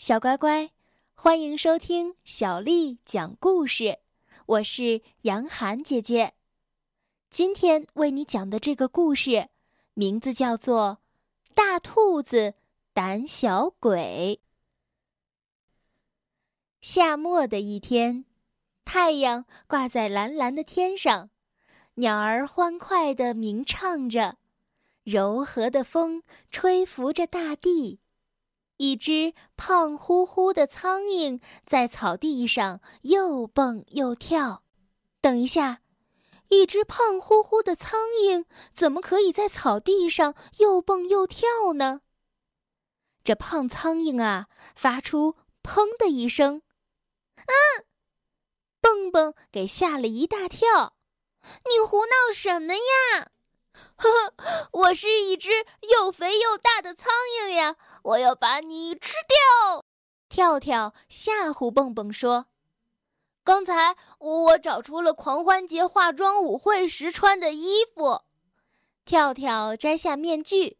小乖乖，欢迎收听小丽讲故事。我是杨涵姐姐，今天为你讲的这个故事名字叫做《大兔子胆小鬼》。夏末的一天，太阳挂在蓝蓝的天上，鸟儿欢快地鸣唱着，柔和的风吹拂着大地。一只胖乎乎的苍蝇在草地上又蹦又跳。等一下，一只胖乎乎的苍蝇怎么可以在草地上又蹦又跳呢？这胖苍蝇啊，发出“砰”的一声，嗯，蹦蹦给吓了一大跳。你胡闹什么呀？呵呵，我是一只又肥又大的苍蝇呀！我要把你吃掉！跳跳吓唬蹦蹦说：“刚才我找出了狂欢节化妆舞会时穿的衣服。”跳跳摘下面具，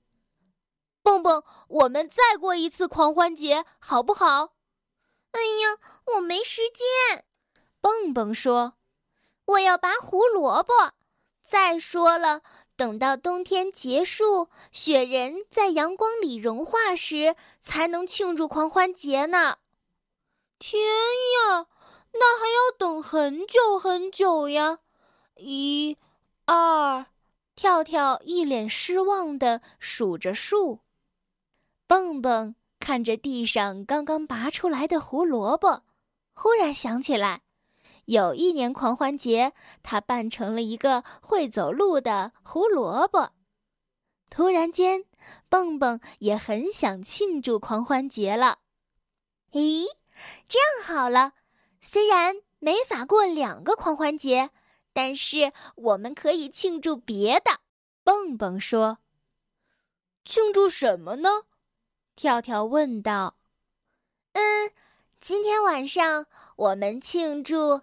蹦蹦，我们再过一次狂欢节好不好？哎呀，我没时间。蹦蹦说：“我要拔胡萝卜。再说了。”等到冬天结束，雪人在阳光里融化时，才能庆祝狂欢节呢。天呀，那还要等很久很久呀！一、二，跳跳一脸失望地数着数。蹦蹦看着地上刚刚拔出来的胡萝卜，忽然想起来。有一年狂欢节，他扮成了一个会走路的胡萝卜。突然间，蹦蹦也很想庆祝狂欢节了。咦，这样好了，虽然没法过两个狂欢节，但是我们可以庆祝别的。蹦蹦说：“庆祝什么呢？”跳跳问道。“嗯，今天晚上我们庆祝。”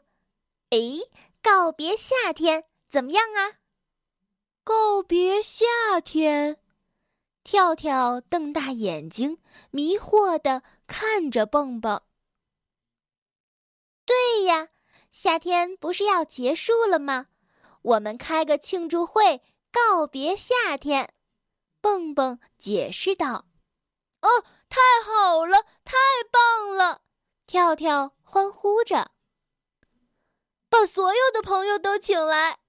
哎，告别夏天怎么样啊？告别夏天，跳跳瞪大眼睛，迷惑的看着蹦蹦。对呀，夏天不是要结束了吗？我们开个庆祝会告别夏天。蹦蹦解释道：“哦，太好了，太棒了！”跳跳欢呼着。把所有的朋友都请来，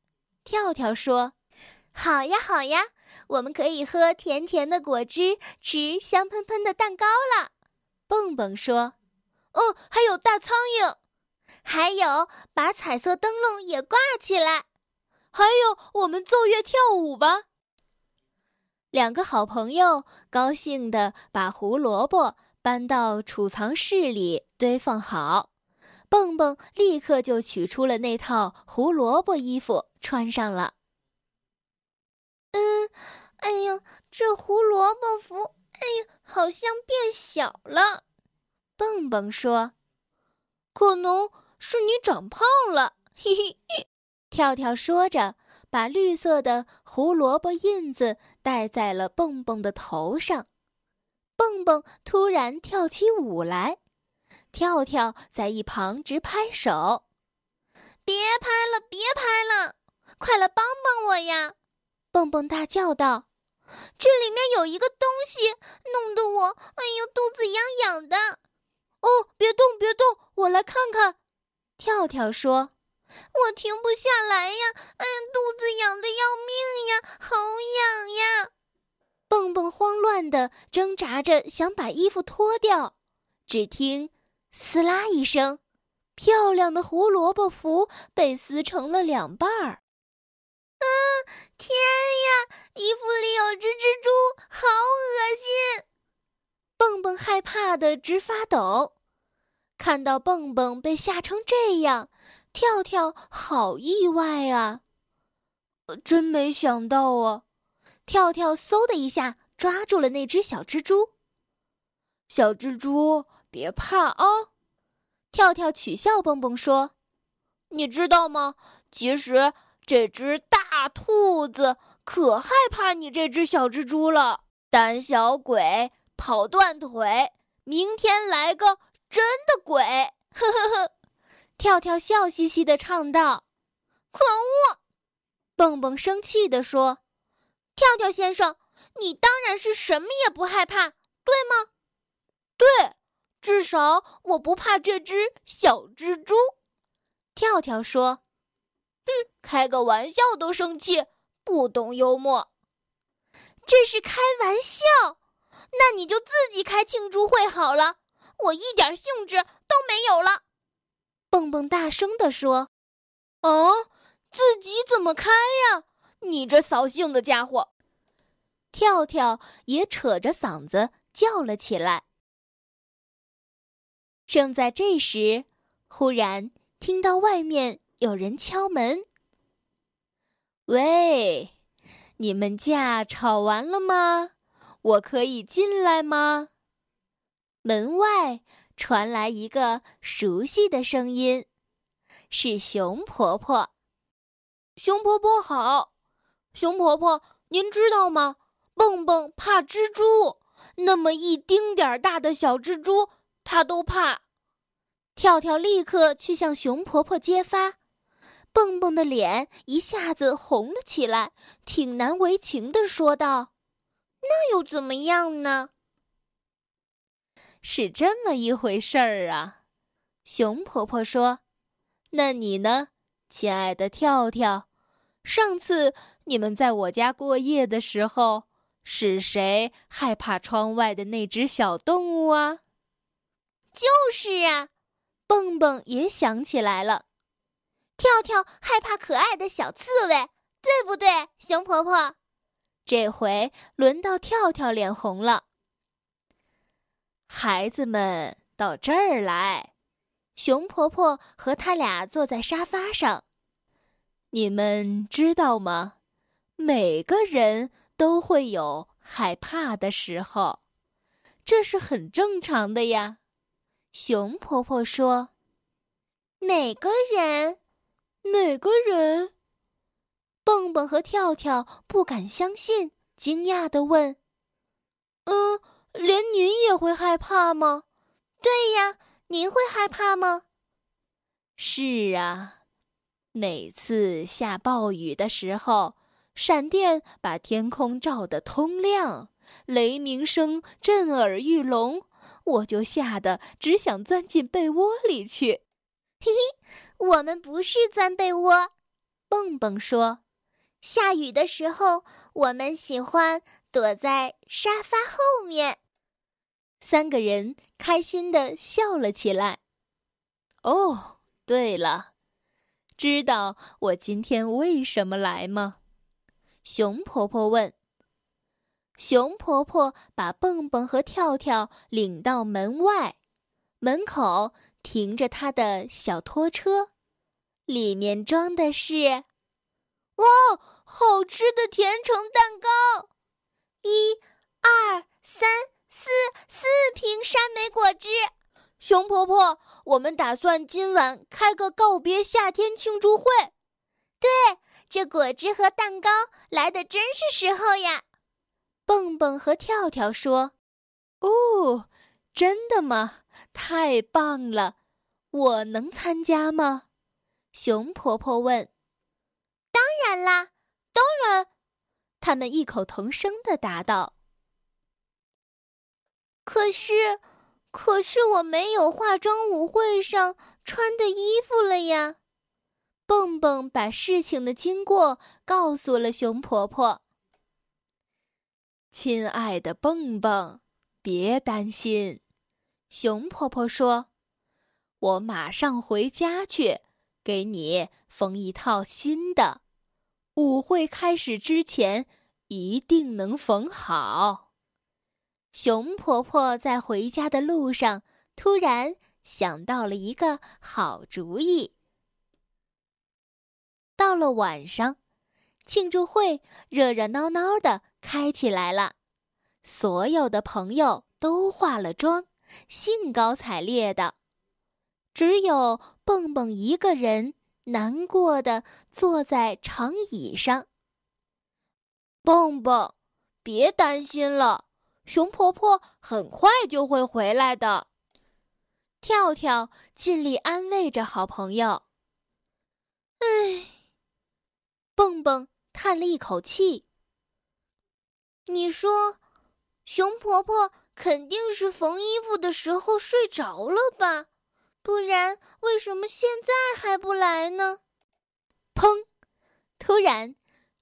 跳跳说：“好呀，好呀，我们可以喝甜甜的果汁，吃香喷喷的蛋糕了。”蹦蹦说：“哦，还有大苍蝇，还有把彩色灯笼也挂起来，还有我们奏乐跳舞吧。”两个好朋友高兴地把胡萝卜搬到储藏室里堆放好。蹦蹦立刻就取出了那套胡萝卜衣服，穿上了。嗯，哎呀，这胡萝卜服，哎呀，好像变小了。蹦蹦说：“可能是你长胖了。”嘿嘿嘿。跳跳说着，把绿色的胡萝卜印子戴在了蹦蹦的头上。蹦蹦突然跳起舞来。跳跳在一旁直拍手，别拍了，别拍了，快来帮帮我呀！蹦蹦大叫道：“这里面有一个东西，弄得我哎呦肚子痒痒的。”哦，别动，别动，我来看看。跳跳说：“我停不下来呀，哎，肚子痒的要命呀，好痒呀！”蹦蹦慌乱地挣扎着想把衣服脱掉，只听。撕拉一声，漂亮的胡萝卜服被撕成了两半儿。嗯，天呀！衣服里有只蜘蛛，好恶心！蹦蹦害怕的直发抖。看到蹦蹦被吓成这样，跳跳好意外啊！真没想到啊！跳跳嗖的一下抓住了那只小蜘蛛。小蜘蛛。别怕啊！跳跳取笑蹦蹦说：“你知道吗？其实这只大兔子可害怕你这只小蜘蛛了。胆小鬼，跑断腿，明天来个真的鬼！呵呵呵。跳跳笑嘻嘻的唱道：“可恶！”蹦蹦生气地说：“跳跳先生，你当然是什么也不害怕，对吗？”“对，至少我不怕这只小蜘蛛。”跳跳说：“哼，开个玩笑都生气，不懂幽默。”“这是开玩笑，那你就自己开庆祝会好了，我一点兴致都没有了。”蹦蹦大声地说：“哦，自己怎么开呀？你这扫兴的家伙！”跳跳也扯着嗓子叫了起来。正在这时，忽然听到外面有人敲门。“喂，你们架吵完了吗？我可以进来吗？”门外。传来一个熟悉的声音，是熊婆婆。熊婆婆好，熊婆婆，您知道吗？蹦蹦怕蜘蛛，那么一丁点儿大的小蜘蛛，它都怕。跳跳立刻去向熊婆婆揭发，蹦蹦的脸一下子红了起来，挺难为情的说道：“那又怎么样呢？”是这么一回事儿啊，熊婆婆说：“那你呢，亲爱的跳跳？上次你们在我家过夜的时候，是谁害怕窗外的那只小动物啊？”“就是啊。”蹦蹦也想起来了，“跳跳害怕可爱的小刺猬，对不对，熊婆婆？”这回轮到跳跳脸红了。孩子们到这儿来，熊婆婆和他俩坐在沙发上。你们知道吗？每个人都会有害怕的时候，这是很正常的呀。熊婆婆说：“每个人，每个人。”蹦蹦和跳跳不敢相信，惊讶地问：“嗯？”连您也会害怕吗？对呀，您会害怕吗？是啊，每次下暴雨的时候，闪电把天空照得通亮，雷鸣声震耳欲聋，我就吓得只想钻进被窝里去。嘿嘿，我们不是钻被窝，蹦蹦说，下雨的时候，我们喜欢躲在沙发后面。三个人开心的笑了起来。哦，对了，知道我今天为什么来吗？熊婆婆问。熊婆婆把蹦蹦和跳跳领到门外，门口停着她的小拖车，里面装的是，哇，好吃的甜橙蛋糕！一、二、三。四四瓶山莓果汁，熊婆婆，我们打算今晚开个告别夏天庆祝会。对，这果汁和蛋糕来的真是时候呀！蹦蹦和跳跳说：“哦，真的吗？太棒了！我能参加吗？”熊婆婆问。“当然啦，当然！”他们异口同声的答道。可是，可是我没有化妆舞会上穿的衣服了呀！蹦蹦把事情的经过告诉了熊婆婆。亲爱的蹦蹦，别担心，熊婆婆说：“我马上回家去，给你缝一套新的。舞会开始之前，一定能缝好。”熊婆婆在回家的路上，突然想到了一个好主意。到了晚上，庆祝会热热闹闹的开起来了，所有的朋友都化了妆，兴高采烈的，只有蹦蹦一个人难过的坐在长椅上。蹦蹦，别担心了。熊婆婆很快就会回来的。跳跳尽力安慰着好朋友。唉，蹦蹦叹了一口气。你说，熊婆婆肯定是缝衣服的时候睡着了吧？不然为什么现在还不来呢？砰！突然，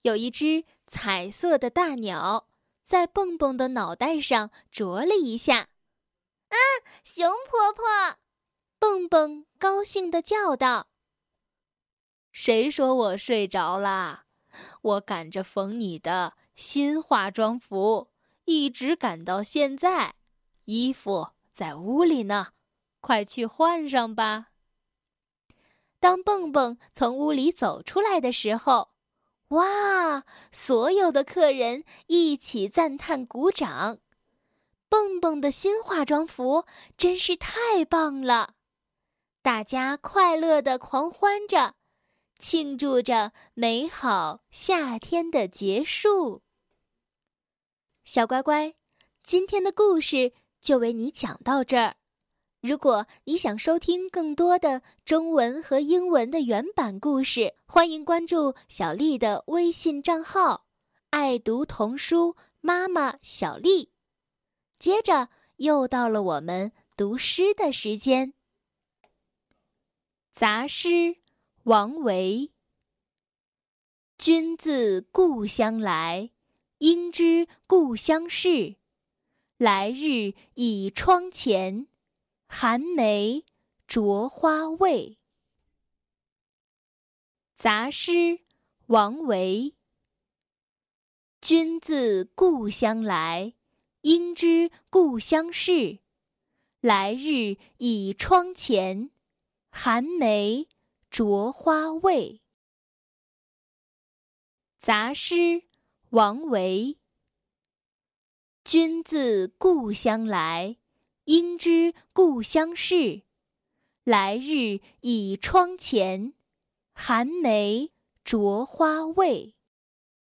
有一只彩色的大鸟在蹦蹦的脑袋上啄了一下。嗯，熊婆婆，蹦蹦高兴地叫道：“谁说我睡着啦？我赶着缝你的新化妆服，一直赶到现在，衣服在屋里呢，快去换上吧。”当蹦蹦从屋里走出来的时候，哇！所有的客人一起赞叹、鼓掌。蹦蹦的新化妆服真是太棒了，大家快乐的狂欢着，庆祝着美好夏天的结束。小乖乖，今天的故事就为你讲到这儿。如果你想收听更多的中文和英文的原版故事，欢迎关注小丽的微信账号“爱读童书妈妈小丽”。接着又到了我们读诗的时间。杂诗，王维。君自故乡来，应知故乡事。来日倚窗前，寒梅著花未。杂诗，王维。君自故乡来。应知故乡事，来日倚窗前，寒梅著花未。杂诗，王维。君自故乡来，应知故乡事。来日倚窗前，寒梅著花未。